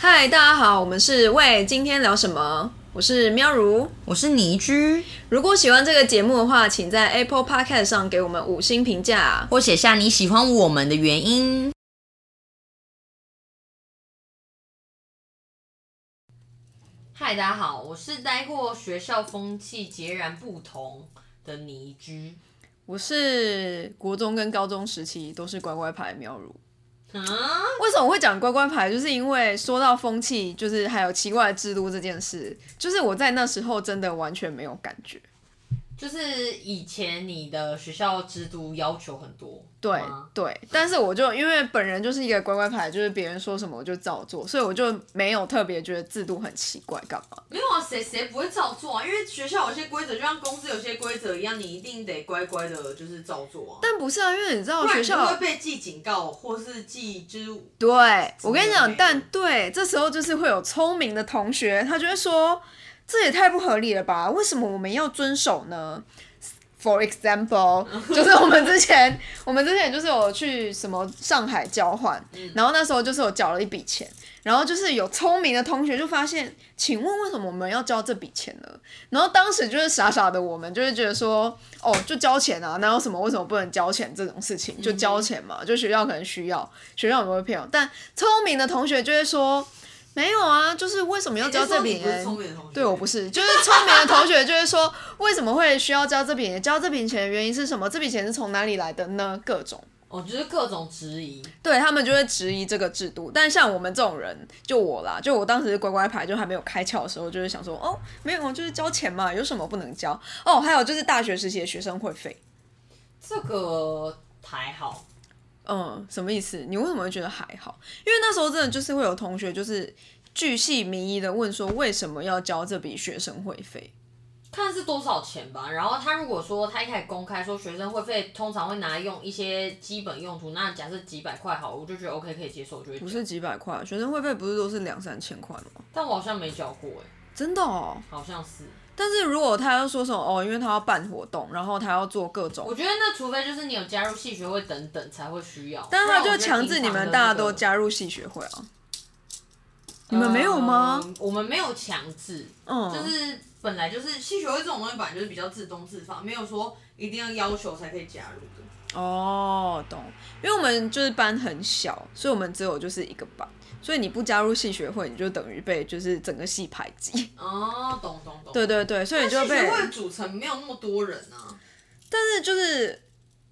嗨，大家好，我们是喂，今天聊什么？我是喵如，我是倪居，如果喜欢这个节目的话，请在 Apple Podcast 上给我们五星评价。或写下你喜欢我们的原因。嗨，大家好，我是待过学校风气截然不同的倪居。我是国中跟高中时期都是乖乖牌喵如。啊，为什么会讲乖乖牌？就是因为说到风气，就是还有奇怪的制度这件事，就是我在那时候真的完全没有感觉。就是以前你的学校制度要求很多，对对，但是我就因为本人就是一个乖乖牌，就是别人说什么我就照做，所以我就没有特别觉得制度很奇怪干嘛。没有啊，谁谁不会照做啊？因为学校有些规则，就像公司有些规则一样，你一定得乖乖的，就是照做啊。但不是啊，因为你知道学校会被记警告，或是记就是对，我跟你讲，但对，这时候就是会有聪明的同学，他就会说，这也太不合理了吧？为什么我们要遵守呢？For example，就是我们之前，我们之前就是有去什么上海交换，然后那时候就是有缴了一笔钱，然后就是有聪明的同学就发现，请问为什么我们要交这笔钱呢？然后当时就是傻傻的我们就会觉得说，哦，就交钱啊，哪有什么为什么不能交钱这种事情，就交钱嘛，就学校可能需要，学校也不会骗我，但聪明的同学就会说，没有啊，就是为什么要交这笔钱？对我不是，就是聪明的同学就是说，为什么会需要交这笔钱？交这笔钱的原因是什么？这笔钱是从哪里来的呢？各种。我觉得各种质疑。对他们就会质疑这个制度，但像我们这种人，就我啦，就我当时乖乖牌，就还没有开窍的时候，就是想说，哦，没有，就是交钱嘛，有什么不能交？哦，还有就是大学时期的学生会费，这个还好，嗯，什么意思？你为什么会觉得还好？因为那时候真的就是会有同学就是巨细靡遗的问说，为什么要交这笔学生会费？看是多少钱吧。然后他如果说他一开始公开说学生会费通常会拿来用一些基本用途，那假设几百块好，我就觉得 OK 可以接受，我就会。不是几百块，学生会费不是都是两三千块吗？但我好像没交过哎，真的哦。好像是。但是如果他要说什么哦，因为他要办活动，然后他要做各种我觉得那除非就是你有加入系学会等等才会需要，但是他就强制你们大家都加入系学会啊。你们没有吗？嗯我们没有强制，嗯，就是本来就是系学会这种东西本来就是比较自动自发，没有说一定要要求才可以加入的。哦，懂。因为我们就是班很小，所以我们只有就是一个班，所以你不加入系学会，你就等于被就是整个系排挤。哦，懂懂懂。对对对，所以你就被但系学。会组成没有那么多人啊，但是就是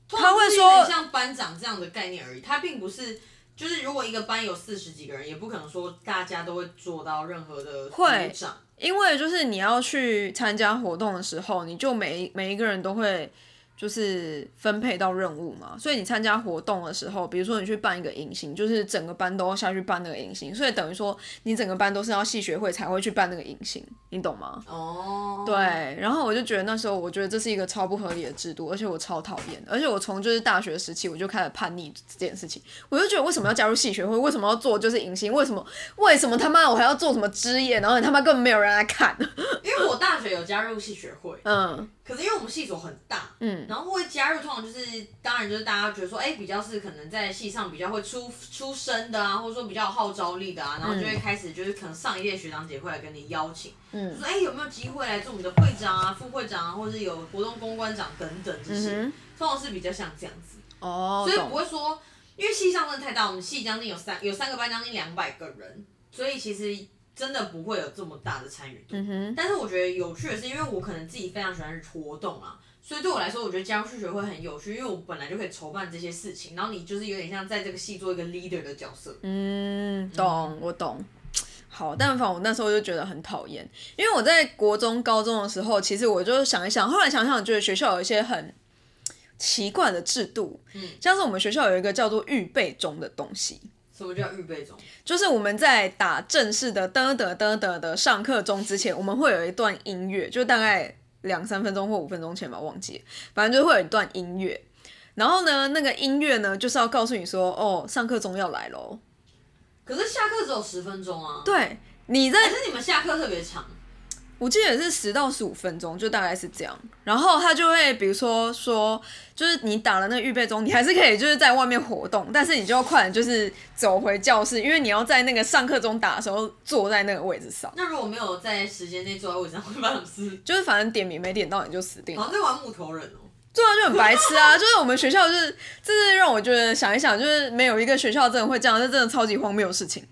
他会说像班长这样的概念而已，他并不是。就是如果一个班有四十几个人，也不可能说大家都会做到任何的会长。因为就是你要去参加活动的时候，你就每一每一个人都会就是分配到任务嘛，所以你参加活动的时候，比如说你去办一个迎新，就是整个班都要下去办那个迎新，所以等于说你整个班都是要系学会才会去办那个迎新，你懂吗？哦，对，然后我就觉得那时候，我觉得这是一个超不合理的制度，而且我超讨厌，而且我从就是大学时期我就开始叛逆这件事情，我就觉得为什么要加入系学会，为什么要做就是迎新，为什么为什么他妈我还要做什么之夜，然后你他妈根本没有人来看，因为我大学有加入系学会，嗯。可是因为我们系所很大，嗯，然后会加入，通常就是当然就是大家觉得说，哎、比较是可能在系上比较会出出声的啊，或者说比较有号召力的啊，然后就会开始就是可能上一届学长姐会来跟你邀请，嗯就说哎、有没有机会来做我们的会长啊、副会长啊，或者是有活动公关长等等这些，嗯通常是比较像这样子，哦，所以不懂，会说，因为系上真的太大，我们系将近有三有三个班，将近两百个人，所以其实真的不会有这么大的参与度。嗯哼，但是我觉得有趣的是，因为我可能自己非常喜欢活动啊，所以对我来说，我觉得加入数学会很有趣，因为我本来就可以筹办这些事情，然后你就是有点像在这个系做一个 leader 的角色。嗯，懂，我懂。好，但反正我那时候就觉得很讨厌，因为我在国中、高中的时候，其实我就想一想，后来想想，觉得学校有一些很奇怪的制度，嗯像是我们学校有一个叫做预备中的东西，什么叫预备中？就是我们在打正式的嘚嘚嘚嘚的上课钟之前，我们会有一段音乐，就大概两三分钟或五分钟前吧，忘记了，反正就会有一段音乐。然后呢，那个音乐呢，就是要告诉你说，哦，上课钟要来喽。可是下课只有十分钟啊。，对，你在可是你们下课特别长？我记得是十到十五分钟，就大概是这样。然后他就会比如说说，就是你打了那个预备钟，你还是可以就是在外面活动，但是你就要快点就是走回教室，因为你要在那个上课中打的时候坐在那个位置上。那如果没有在时间内坐在位置上，会发生什么事？就是反正点名没点到你就死定了。好像在玩木头人哦。对啊，就很白痴啊！就是我们学校就是，这是让我觉得想一想，就是没有一个学校真的会这样，这真的超级荒谬的事情。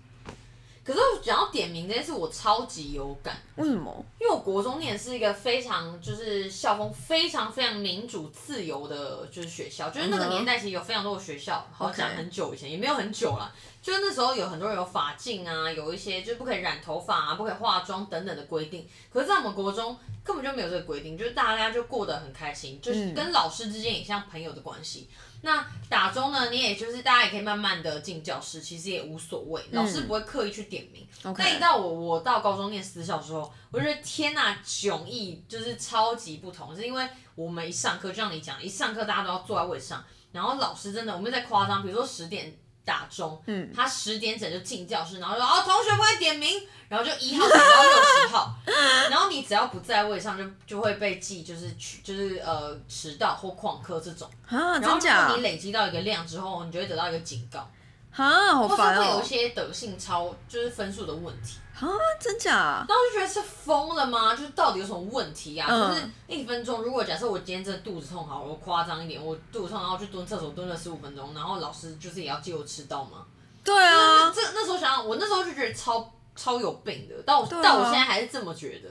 可是讲到点名这件事，我超级有感。为什么？因为我国中念是一个非常就是校风非常非常民主自由的，就是学校。就是那个年代其实有非常多的学校，好像很久以前也没有很久了。就是那时候有很多人有发禁啊，有一些就是不可以染头发啊，不可以化妆等等的规定。可是在我们国中根本就没有这个规定，就是大家就过得很开心，就是跟老师之间也像朋友的关系。那打钟呢？你也就是大家也可以慢慢的进教室，其实也无所谓，老师不会刻意去点名。那一到我我到高中念私校的时候，我觉得天呐，迥异就是超级不同，是因为我们一上课就像你讲，一上课大家都要坐在位上，然后老师真的我们在夸张，比如说十点。打钟，嗯，他十点整就进教室，然后说哦，同学不会点名，然后就一号点到六十号，然后你只要不在位上，就就会被记，就是去就是呃迟到或旷课这种。啊，然后如果你累积到一个量之后，你就会得到一个警告。啊，好烦哦。会有一些德性超，就是分数的问题。啊，真假？然后就觉得是疯了吗？就是到底有什么问题啊？就是一分钟，如果假设我今天真的肚子痛，好，我夸张一点，我肚子痛，然后去蹲厕所蹲了十五分钟，然后老师就是也要借我吃到吗？对啊，这那时候想想，我那时候就觉得超超有病的，但我但我现在还是这么觉得。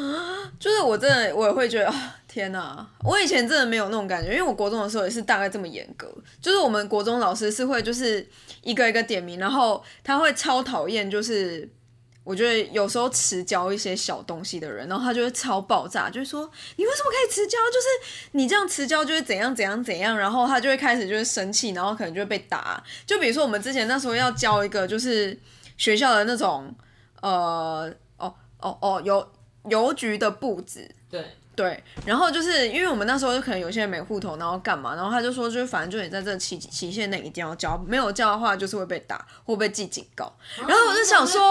就是我真的我也会觉得，天哪！我以前真的没有那种感觉，因为我国中的时候也是大概这么严格，就是我们国中老师是会就是一个一个点名，然后他会超讨厌就是。我觉得有时候迟交一些小东西的人，然后他就会超爆炸，就是说你为什么可以迟交？就是你这样迟交就会怎样怎样怎样，然后他就会开始就是生气，然后可能就会被打。就比如说我们之前那时候要交一个就是学校的那种呃哦哦哦邮邮局的布置，对。对，然后就是因为我们那时候就可能有些人没户头，然后干嘛，然后他就说，就是反正就你在这期期限内一定要交，没有交的话就是会被打，会被记警告。然后我就想说，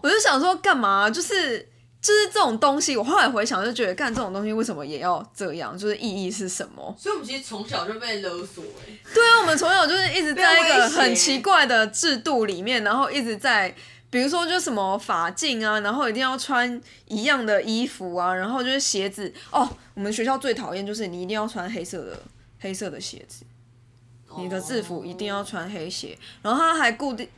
我就想说干嘛？就是就是这种东西，我后来回想就觉得，干这种东西为什么也要这样？就是意义是什么？所以我们其实从小就被勒索哎。对啊，我们从小就是一直 在一个很奇怪的制度里面，然后一直在。比如说，就什么法镜啊，然后一定要穿一样的衣服啊，然后就是鞋子哦。我们学校最讨厌就是你一定要穿黑色的黑色的鞋子，你的制服一定要穿黑鞋，然后他还固定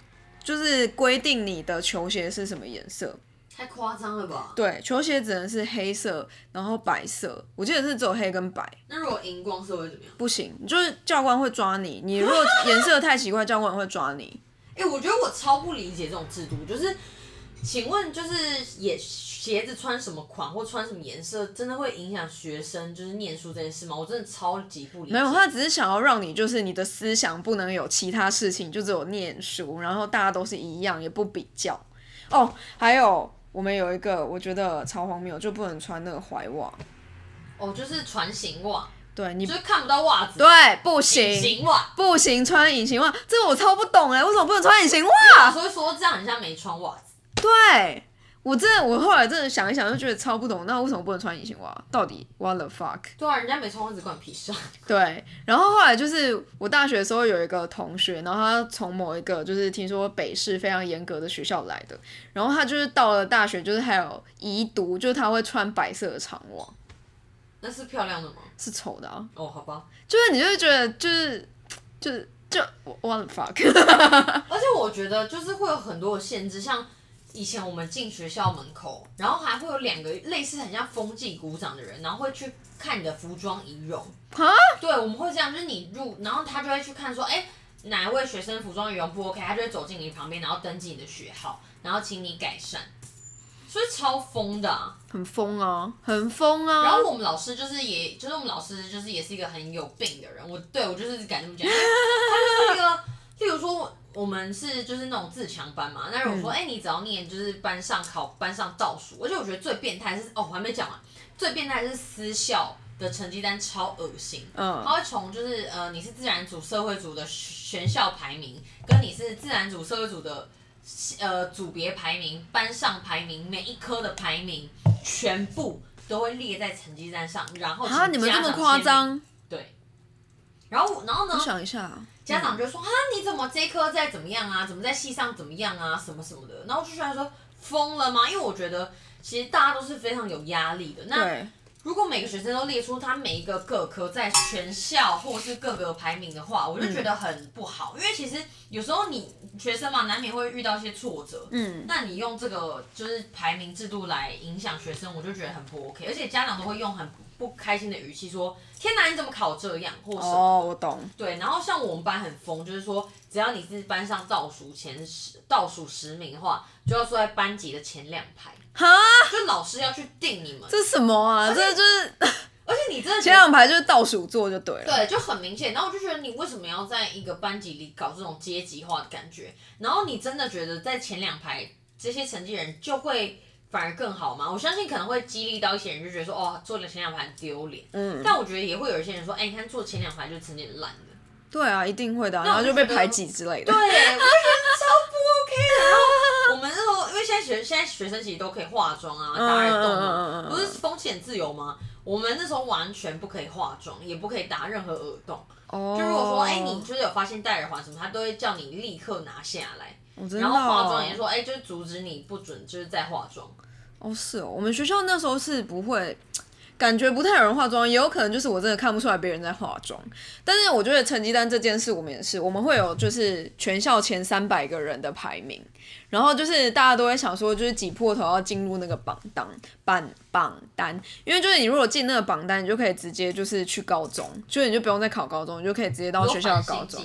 就是规定你的球鞋是什么颜色，太夸张了吧？对，球鞋只能是黑色，然后白色，我记得是只有黑跟白。那如果荧光色会怎么样？不行，就是教官会抓你。你如果颜色太奇怪，教官会抓你。哎，我觉得我超不理解这种制度，就是，请问就是也鞋子穿什么款或穿什么颜色，真的会影响学生就是念书这件事吗？我真的超级不理解。没有，他只是想要让你就是你的思想不能有其他事情，就只有念书，然后大家都是一样，也不比较。哦，还有我们有一个我觉得超荒谬，就不能穿那个踝袜。哦，就是船型袜。对你就是看不到袜子，对，不行，隐形袜不行，穿隐形袜，这个我超不懂哎，为什么不能穿隐形袜？所以说这样很像没穿袜子。对我真的，我后来真的想一想，就觉得超不懂，那为什么不能穿隐形袜？到底 what the fuck？对啊，人家没穿袜子关你屁事。对，然后后来就是我大学的时候有一个同学，然后他从某一个就是听说北市非常严格的学校来的，然后他就是到了大学，就是还有遗毒，就是他会穿白色的长袜。那是漂亮的吗？是丑的啊！哦，好吧，就是你就会觉得就是就是就 what the fuck，而且我觉得就是会有很多的限制，像以前我们进学校门口，然后还会有两个类似很像风纪鼓掌的人，然后会去看你的服装仪容。啊？对，我们会这样，就是你入，然后他就会去看说，哎，哪一位学生服装仪容不 OK，他就会走进你旁边，然后登记你的学号，然后请你改善。所以超疯的，很疯啊，很疯啊。然后我们老师就是，也就是我们老师就是也是一个很有病的人。我对我就是敢这么讲，他就是那个，例如说我们是就是那种自强班嘛。那如果说哎，你只要念就是班上考班上倒数，而且我觉得最变态是哦，我还没讲完，最变态是私校的成绩单超恶心。嗯，他会从就是呃你是自然组、社会组的全校排名，跟你是自然组、社会组的。呃组别排名、班上排名、每一科的排名，全部都会列在成绩单上，然后啊，你们这么夸张？对。然后，然后呢？我想一下，家长就说啊，你怎么这科在怎么样啊？怎么在系上怎么样啊？什么什么的。然后就出来说疯了吗？因为我觉得其实大家都是非常有压力的。那如果每个学生都列出他每一个各科在全校或是各个排名的话，我就觉得很不好。因为其实有时候你学生嘛，难免会遇到一些挫折。嗯。那你用这个就是排名制度来影响学生，我就觉得很不 OK。而且家长都会用很。不开心的语气说：“天哪，你怎么考这样？”或什么？哦，我懂。对，然后像我们班很疯，就是说，只要你是班上倒数前十、倒数十名的话，就要坐在班级的前两排。哈？就老师要去定你们。这什么啊？这就是，而且你真的前两排就是倒数坐就对了。对，就很明显。然后我就觉得，你为什么要在一个班级里搞这种阶级化的感觉？然后你真的觉得在前两排这些成绩人就会？反而更好吗？我相信可能会激励到一些人，就觉得说，哦，做了前两排丢脸。嗯。但我觉得也会有一些人说，哎，你看做前两排就成绩烂的。对啊，一定会的，然后就被排挤之类的。对，我就觉得 超不 OK 的。然后我们那时候，因为现在学现在学生其实都可以化妆啊，打耳洞嘛，不是风险自由吗？我们那时候完全不可以化妆，也不可以打任何耳洞。哦。就如果说，哎，你就是有发现戴耳环什么，他都会叫你立刻拿下来。然后化妆也说，哎，就是阻止你不准，就是在化妆。哦，是哦，我们学校那时候是不会，感觉不太有人化妆，也有可能就是我真的看不出来别人在化妆。但是我觉得成绩单这件事，我们也是，我们会有就是全校前三百个人的排名，然后就是大家都会想说，就是挤破头要进入那个榜单榜榜单，因为就是你如果进那个榜单，你就可以直接就是去高中，就是你就不用再考高中，你就可以直接到学校的高中。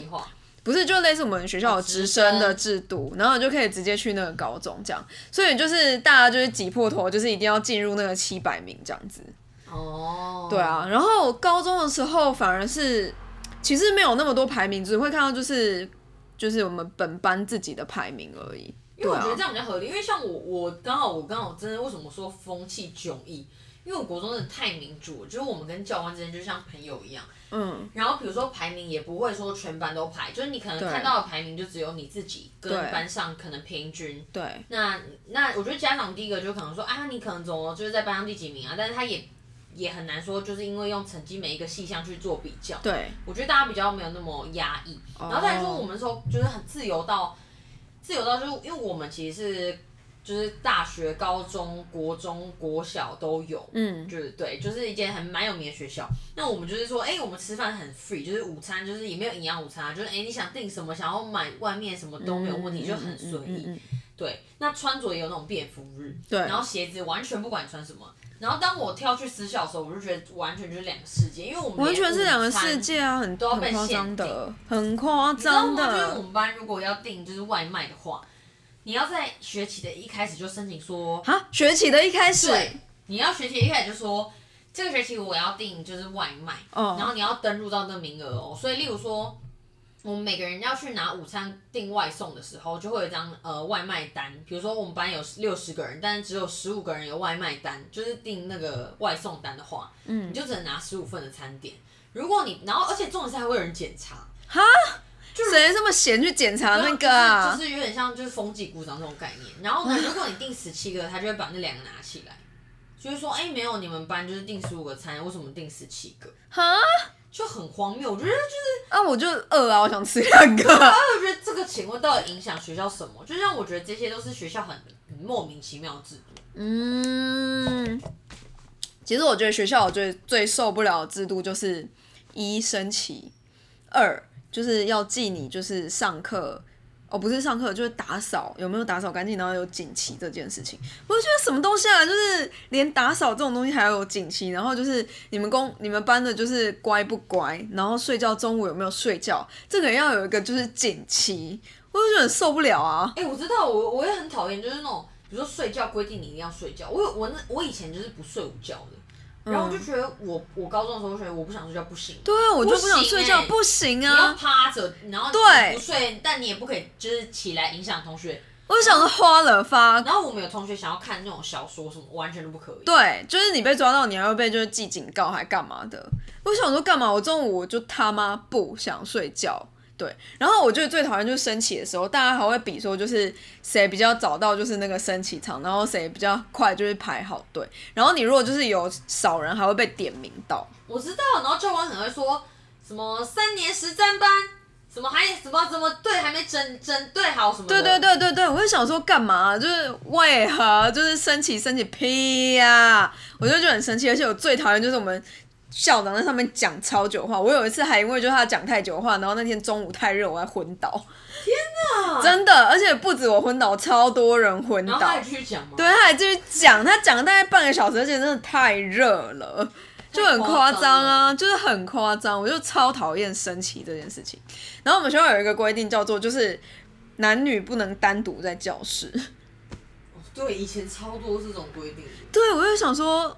不是，就类似我们学校有直升的制度，然后就可以直接去那个高中这样，所以就是大家就是挤破头，就是一定要进入那个七百名这样子。哦，对啊，然后高中的时候反而是其实没有那么多排名，只会看到就是就是我们本班自己的排名而已。因为我觉得这样比较合理，因为像我我刚好我刚好真的为什么说风气迥异？因为我国中真的太民主，就是我们跟教官之间就像朋友一样。嗯，然后比如说排名也不会说全班都排，就是你可能看到的排名就只有你自己跟班上可能平均。对。那那我觉得家长第一个就可能说啊，你可能怎么就是在班上第几名啊，但是他也也很难说，就是因为用成绩每一个细项去做比较。对。我觉得大家比较没有那么压抑，然后再说我们说就是很自由到自由到就是因为我们其实是。就是大学、高中、国中、国小都有，嗯，就是对，就是一间很蛮有名的学校。那我们就是说，哎，我们吃饭很 free，就是午餐就是也没有营养午餐啊，就是哎，你想订什么，想要买外面什么都没有问题，就很随意。对，那穿着也有那种便服日，对，然后鞋子完全不管穿什么。然后当我跳去私校的时候，我就觉得完全就是两个世界，因为我们完全是两个世界啊，很都要被限定，很夸张的。就是我们班如果要订就是外卖的话。你要在学期的一开始就申请说，啊，学期的一开始，对，你要学期一开始就说，这个学期我要订就是外卖，然后你要登录到那名额哦。所以，例如说，我们每个人要去拿午餐订外送的时候，就会有一张呃外卖单。比如说，我们班有六十个人，但是只有十五个人有外卖单，就是订那个外送单的话，嗯，你就只能拿十五份的餐点。如果你，然后而且重点是还会有人检查，哈。谁这么闲去检查那个啊？就是有点像就是风纪鼓掌这种概念。然后呢，如果你定十七个，他就会把那两个拿起来，就是说，哎，没有你们班就是定十五个餐，为什么定十七个？哈，就很荒谬。我觉得就是啊，我就饿啊，我想吃两个。啊 我觉得这个情况到底影响学校什么？就像我觉得这些都是学校很莫名其妙的制度。嗯，其实我觉得学校我最最受不了的制度就是一升旗，二。就是要记你就是上课哦，不是上课就是打扫有没有打扫干净，然后有锦旗这件事情。我就觉得什么东西啊，就是连打扫这种东西还要有锦旗，然后就是你们公你们班的就是乖不乖，然后睡觉中午有没有睡觉，这个要有一个就是锦旗，我就觉得受不了啊。哎，我知道，我我也很讨厌，就是那种比如说睡觉规定你一定要睡觉，我我那我以前就是不睡午觉的。然后我就觉得，我我高中的时候觉得我不想睡觉不行。对啊，我就不想睡觉，不行啊！你要趴着，然后对不睡，但你也不可以就是起来影响同学。我就想说花了发。然后我们有同学想要看那种小说什么，完全都不可以。对，就是你被抓到，你还会被就是记警告，还干嘛的？我想说干嘛？我中午我就他妈不想睡觉。对，然后我觉得最讨厌就是升旗的时候，大家还会比说就是谁比较早到就是那个升旗场，然后谁比较快就是排好队，然后你如果就是有少人还会被点名到。我知道，然后教官可能会说什么三年实战班，什么还什么什么队还没整整队好什么的。对对对对对，我就想说干嘛？就是为何就是升旗升旗屁呀、我就觉得很生气，而且我最讨厌就是我们。校长在上面讲超久话，我有一次还因为就是他讲太久话，然后那天中午太热，我还昏倒。天哪！真的，而且不止我昏倒，超多人昏倒。他还继续讲吗？对，他还继续讲，他讲了大概半个小时，而且真的太热了，就很夸张啊，就是很夸张，我就超讨厌升旗这件事情。然后我们学校有一个规定，叫做就是男女不能单独在教室。对，以前超多这种规定。对，我就想说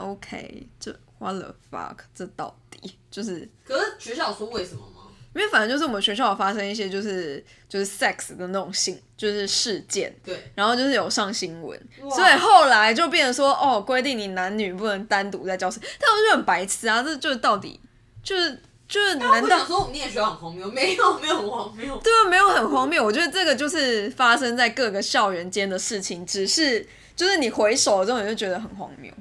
，OK，这 what the fuck，这到底就是？可是学校有说为什么吗？因为反正就是我们学校有发生一些就是就是 sex 的那种性就是事件，对，然后就是有上新闻，所以后来就变成说哦，规定你男女不能单独在教室，但我就很白痴啊，这就是到底就是就是难道说我们念学校很荒谬，没有没有很荒谬。对啊，没有很荒谬。我觉得这个就是发生在各个校园间的事情，只是就是你回首了之后，你就觉得很荒谬。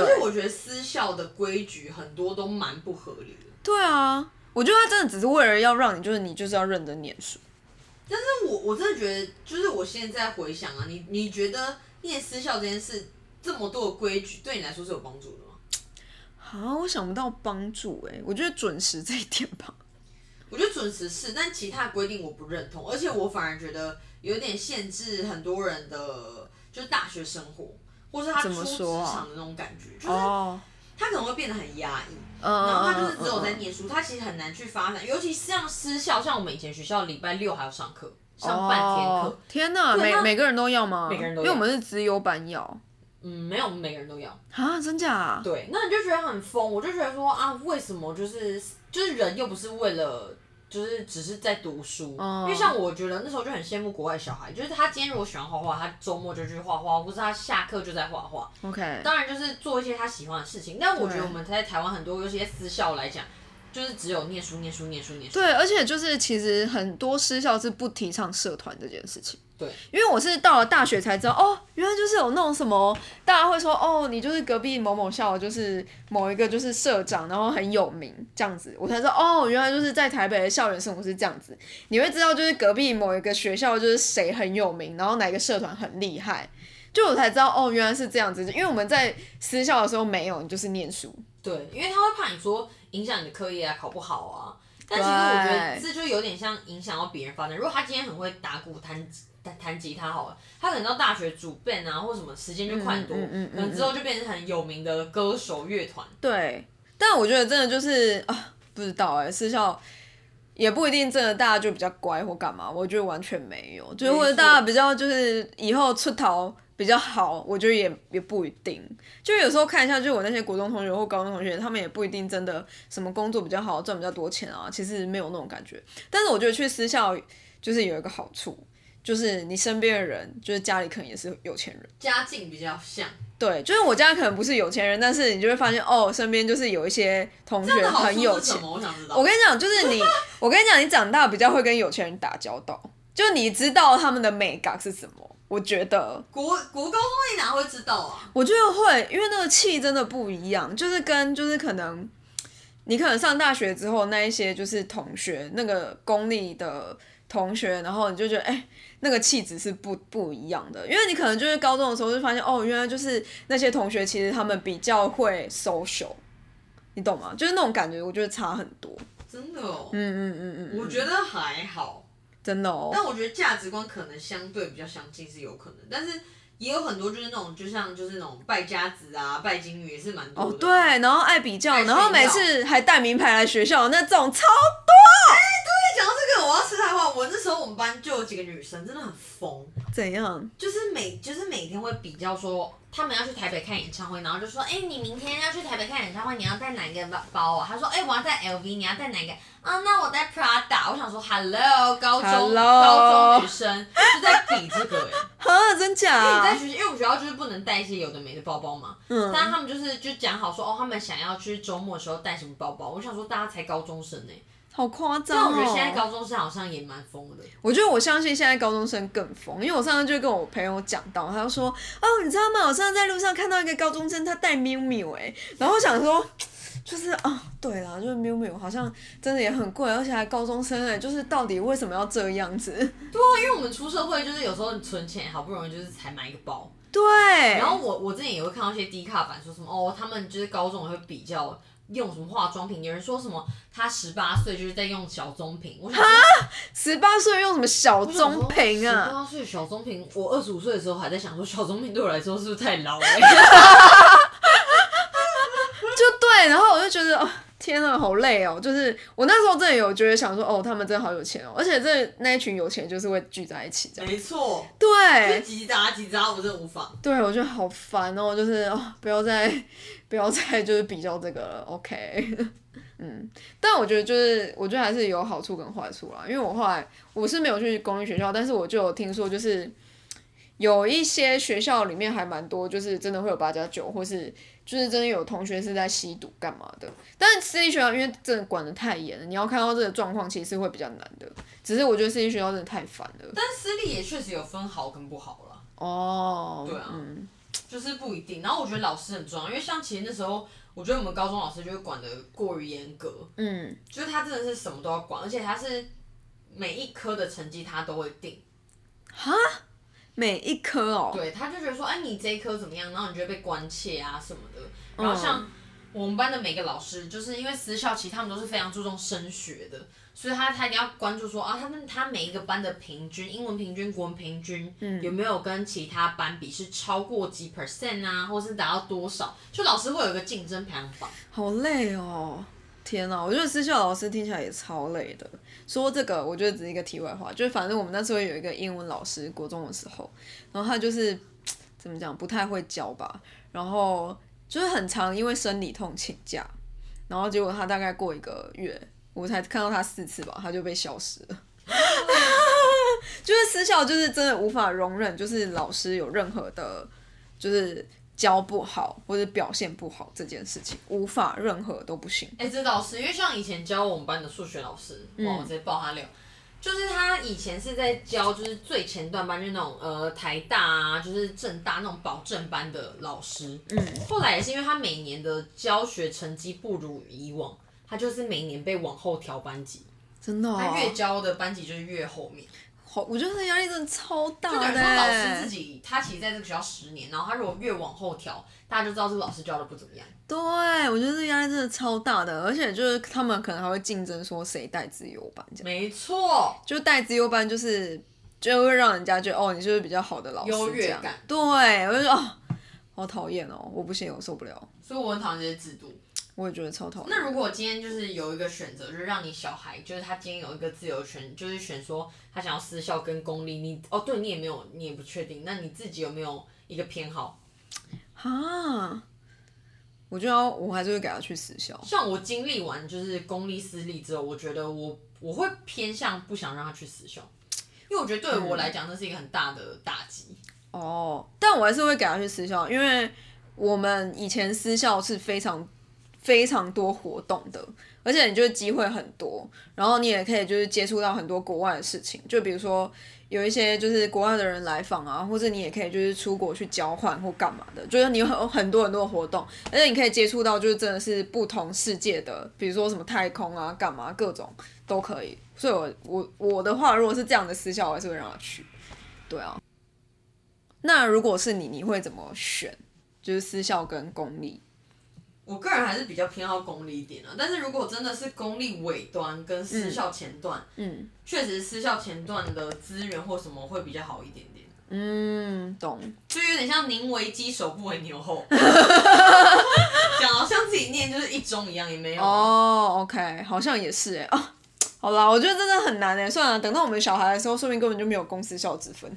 而且我觉得私校的规矩很多都蛮不合理的。对啊，我觉得他真的只是为了要让你，就是你就是要认真念书。但是我我真的觉得，就是我现在回想啊，你你觉得念私校这件事这么多的规矩，对你来说是有帮助的吗？好，我想不到帮助哎、我觉得准时这一点吧。我觉得准时是，但其他规定我不认同，而且我反而觉得有点限制很多人的，就是大学生活，或是他怎出职场的那种感觉，就是哦，他可能会变得很压抑。嗯，然后他就是只有在念书，他其实很难去发展，尤其是像私校，像我们以前学校礼拜六还要上课，上半天课哦，天哪，每每个人都要吗？每个人都要因为我们是资优班要嗯，没有，我们每个人都要。啊，真假、啊？对，那你就觉得很疯，我就觉得说啊，为什么就是就是人又不是为了。就是只是在读书，嗯因为像我觉得那时候就很羡慕国外小孩，就是他今天如果喜欢画画，他周末就去画画，或是他下课就在画画。OK，当然就是做一些他喜欢的事情，但我觉得我们在台湾很多有些私校来讲，就是只有念书、念书、念书、念书。对，而且就是其实很多私校是不提倡社团这件事情。对，因为我是到了大学才知道，哦，原来就是有那种什么，大家会说，哦，你就是隔壁某某校，就是某一个就是社长，然后很有名这样子，我才知道，哦，原来就是在台北的校园生活是这样子。你会知道，就是隔壁某一个学校就是谁很有名，然后哪个社团很厉害，就我才知道，哦，原来是这样子。因为我们在私校的时候没有，你就是念书。对，因为他会怕你说影响你的课业啊，考不好啊。但其实我觉得这就有点像影响到别人发展。如果他今天很会打鼓、弹弹弹吉他好了，他可能到大学主 band 啊，或什么时间就快很多，嗯嗯嗯嗯可能之后就变成很有名的歌手乐团。对，但我觉得真的就是啊，不知道哎、私校也不一定真的大家就比较乖或干嘛，我觉得完全没有，就是或者大家比较就是以后出逃比较好，我觉得也也不一定。就有时候看一下，就我那些国中同学或高中同学，他们也不一定真的什么工作比较好，赚比较多钱啊，其实没有那种感觉。但是我觉得去私校就是有一个好处。就是你身边的人，就是家里可能也是有钱人，家境比较像，对，就是我家可能不是有钱人，但是你就会发现哦，身边就是有一些同学很有钱？我想知道。我跟你讲，就是你，我跟你讲，你长大比较会跟有钱人打交道，就你知道他们的美感是什么。我觉得，国国高中你哪会知道啊？我觉得会，因为那个气真的不一样，就是跟就是可能你可能上大学之后那一些就是同学，那个公立的同学，然后你就觉得哎。那个气质是不不一样的，因为你可能就是高中的时候就发现哦，原来就是那些同学其实他们比较会 social，你懂吗？就是那种感觉，我觉得差很多。真的哦，嗯嗯嗯嗯，我觉得还好。真的哦。但我觉得价值观可能相对比较相近是有可能，但是也有很多就是那种就像就是那种败家子啊、拜金女也是蛮多的。哦，对，然后爱比较，然后每次还带名牌来学校，那种超这个，我要吃的话。我那时候我们班就有几个女生真的很疯，怎样？就是每就是每天会比较说，他们要去台北看演唱会，然后就说，哎、你明天要去台北看演唱会，你要带哪个包包啊？他说，哎、我要带 LV，你要带哪个？啊，那我带 Prada。我想说，Hello，高中 Hello 高中女生就在比这个哎、啊，真因为在？学校，因为我们学校就是不能带一些有的没的包包嘛，嗯但是他们就是就讲好说，哦，他们想要去周末的时候带什么包包。我想说，大家才高中生呢、好夸张但我觉得现在哦！高中生好像也蛮疯的。我觉得我相信现在高中生更疯，因为我上次就跟我朋友讲到，他就说，哦，你知道吗？我上次在路上看到一个高中生，他戴 miu miu 哎，然后我想说。就是啊，对啦，就是 miu miu 好像真的也很贵，而且还高中生哎，就是到底为什么要这样子？对啊，因为我们出社会就是有时候存钱，好不容易就是才买一个包。对，然后我我之前也会看到一些低卡版说什么哦，他们就是高中也会比较用什么化妆品，有人说什么他十八岁就是在用小棕瓶，我想说十八岁用什么小棕瓶十啊？八岁小棕瓶，我二十五岁的时候还在想说小棕瓶对我来说是不是太老了？就对，然后我就觉得哦，天啊，好累哦！就是我那时候真的有觉得想说，哦，他们真的好有钱哦，而且这那一群有钱就是会聚在一起这样。没错，对，叽喳叽喳，我真的无法。对，我觉得好烦哦，就是哦，不要再不要再就是比较这个了，OK。嗯，但我觉得就是，我觉得还是有好处跟坏处啦。因为我后来我是没有去公立学校，但是我就有听说，就是有一些学校里面还蛮多，就是真的会有八加九，或是就是真的有同学是在吸毒干嘛的。但是私立学校因为真的管得太严了，你要看到这个状况，其实是会比较难的。只是我觉得私立学校真的太烦了。但私立也确实有分好跟不好了，哦，对啊嗯，就是不一定。然后我觉得老师很重要，因为像其实那时候，我觉得我们高中老师就会管得过于严格，嗯，就是他真的是什么都要管，而且他是每一科的成绩他都会定。每一科哦，对，他就觉得说，哎，你这一科怎么样？然后你就会被关切啊什么的。然后像我们班的每个老师，就是因为私校，其实他们都是非常注重升学的，所以他他一定要关注说啊，他们他每一个班的平均，英文平均、国文平均，有没有跟其他班比是超过几 percent 啊，或是达到多少？就老师会有一个竞争排行榜。好累哦！天哪，我觉得私校老师听起来也超累的。说这个，我觉得只是一个题外话，就是反正我们那时候有一个英文老师，国中的时候，然后他就是怎么讲，不太会教吧，然后就是很常因为生理痛请假，然后结果他大概过一个月，我才看到他四次吧，他就被消失了。就是私校，就是真的无法容忍，就是老师有任何的，就是教不好或者表现不好这件事情，无法任何都不行。哎、这倒是，因为像以前教我们班的数学老师，嗯哇，我直接爆他料，就是他以前是在教就是最前段班，就是那种呃台大啊，就是正大那种保证班的老师。嗯，后来也是因为他每年的教学成绩不如以往，他就是每年被往后调班级，真的、哦，他越教的班级就是越后面。好，我觉得这压力真的超大就等于的说老师欸。自己，他其实在这个学校十年，然后他如果越往后调，大家就知道这个老师教的不怎么样。对，我觉得这压力真的超大的，而且就是他们可能还会竞争说谁带自由班这样，没错，就带自由班就是就会让人家觉得哦，你就是比较好的老师优越感。对，我就说哦，好讨厌哦，我不行，我受不了，所以我很讨厌这些制度。我也觉得超讨厌。那如果今天就是有一个选择，就是让你小孩，就是他今天有一个自由权，就是选说他想要私校跟公立，你哦对你也没有，你也不确定，那你自己有没有一个偏好？哈，我就要我还是会给他去私校。像我经历完就是公立私立之后，我觉得我我会偏向不想让他去私校，因为我觉得对我来讲那是一个很大的打击。哦，但我还是会给他去私校，因为我们以前私校是非常非常多活动的，而且你就是机会很多，然后你也可以就是接触到很多国外的事情，就比如说有一些就是国外的人来访啊，或者你也可以就是出国去交换或干嘛的，就是你有很很多很多活动，而且你可以接触到就是真的是不同世界的，比如说什么太空啊干嘛各种都可以，所以我我我的话，如果是这样的私校，我还是会让他去，对啊。那如果是你，你会怎么选？就是私校跟公立？我个人还是比较偏好公立一点啊，但是如果真的是公立尾端跟私校前段，嗯确实私校前段的资源或什么会比较好一点点。嗯，懂。就有点像宁为鸡首不为牛后，讲好像自己念就是一中一样，也没有。哦，OK，好像也是哎。哦，好啦，我觉得真的很难哎。算了，等到我们小孩的时候，说明根本就没有公私校之分。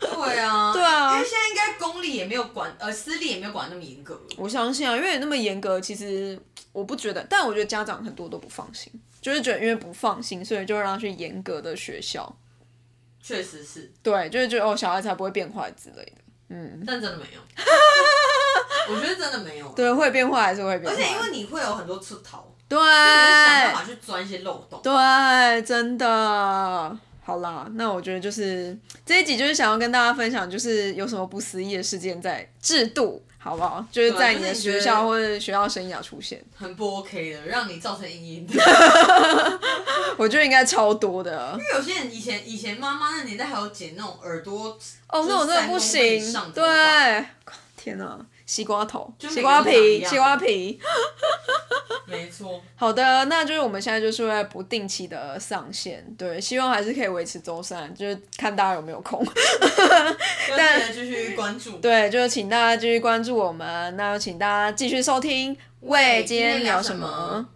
对啊，对啊因为现在应该公立也没有管，呃，私立也没有管那么严格。我相信啊，因为那么严格，其实我不觉得，但我觉得家长很多都不放心，就是觉得因为不放心，所以就让他去严格的学校。确实是，对，就是觉得哦，小孩才不会变坏之类的。嗯，但真的没有。我觉得真的没有，对，会变坏还是会变坏。而且因为你会有很多出逃，对，想办法去钻一些漏洞。对，真的。好啦，那我觉得就是这一集就是想要跟大家分享，就是有什么不思议的事件在制度，好不好？就是在你的学校或者学校生涯出现，很不 OK 的，让你造成阴影。我觉得应该超多的，因为有些人以前以前妈妈那年代还有剪那种耳朵，哦，那种真的不行，对，天哪。西瓜头，西瓜皮，西瓜皮，没错。好的，那就是我们现在就是会不定期的上线，对，希望还是可以维持周三，就是看大家有没有空。但继续关注，对，就是请大家继续关注我们，那就请大家继续收听。喂，今天聊什么？